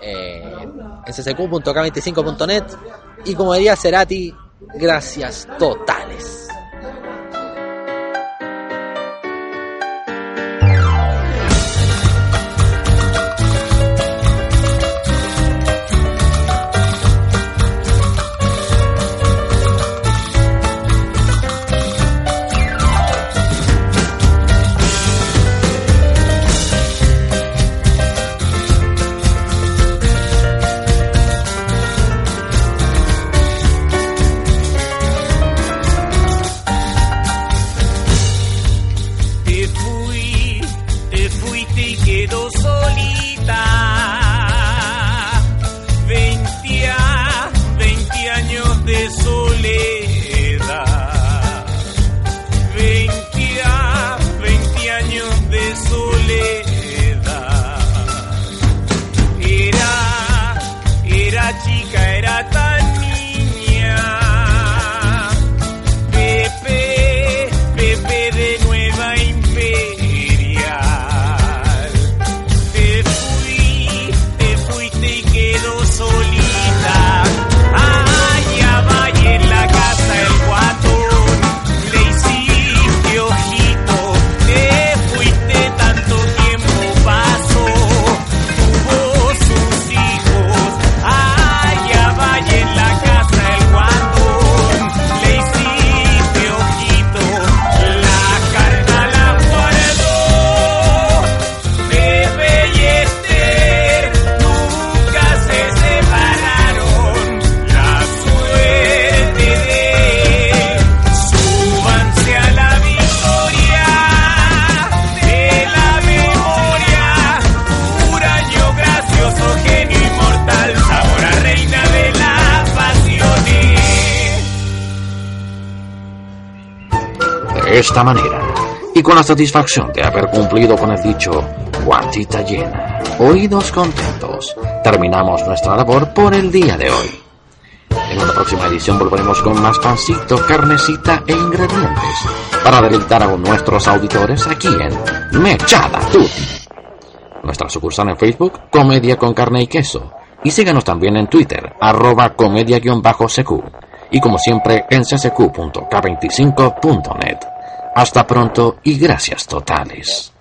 eh, en ccq.k25.net y como diría Cerati, gracias totales. Esta manera, y con la satisfacción de haber cumplido con el dicho guantita llena, oídos contentos, terminamos nuestra labor por el día de hoy. En una próxima edición volveremos con más pancito, carnecita e ingredientes para deleitar a nuestros auditores aquí en Mechada Tutti. Nuestra sucursal en Facebook, Comedia con Carne y Queso. Y síganos también en Twitter, arroba comedia-cq. Y como siempre en ccq.k25.net. Hasta pronto y gracias totales.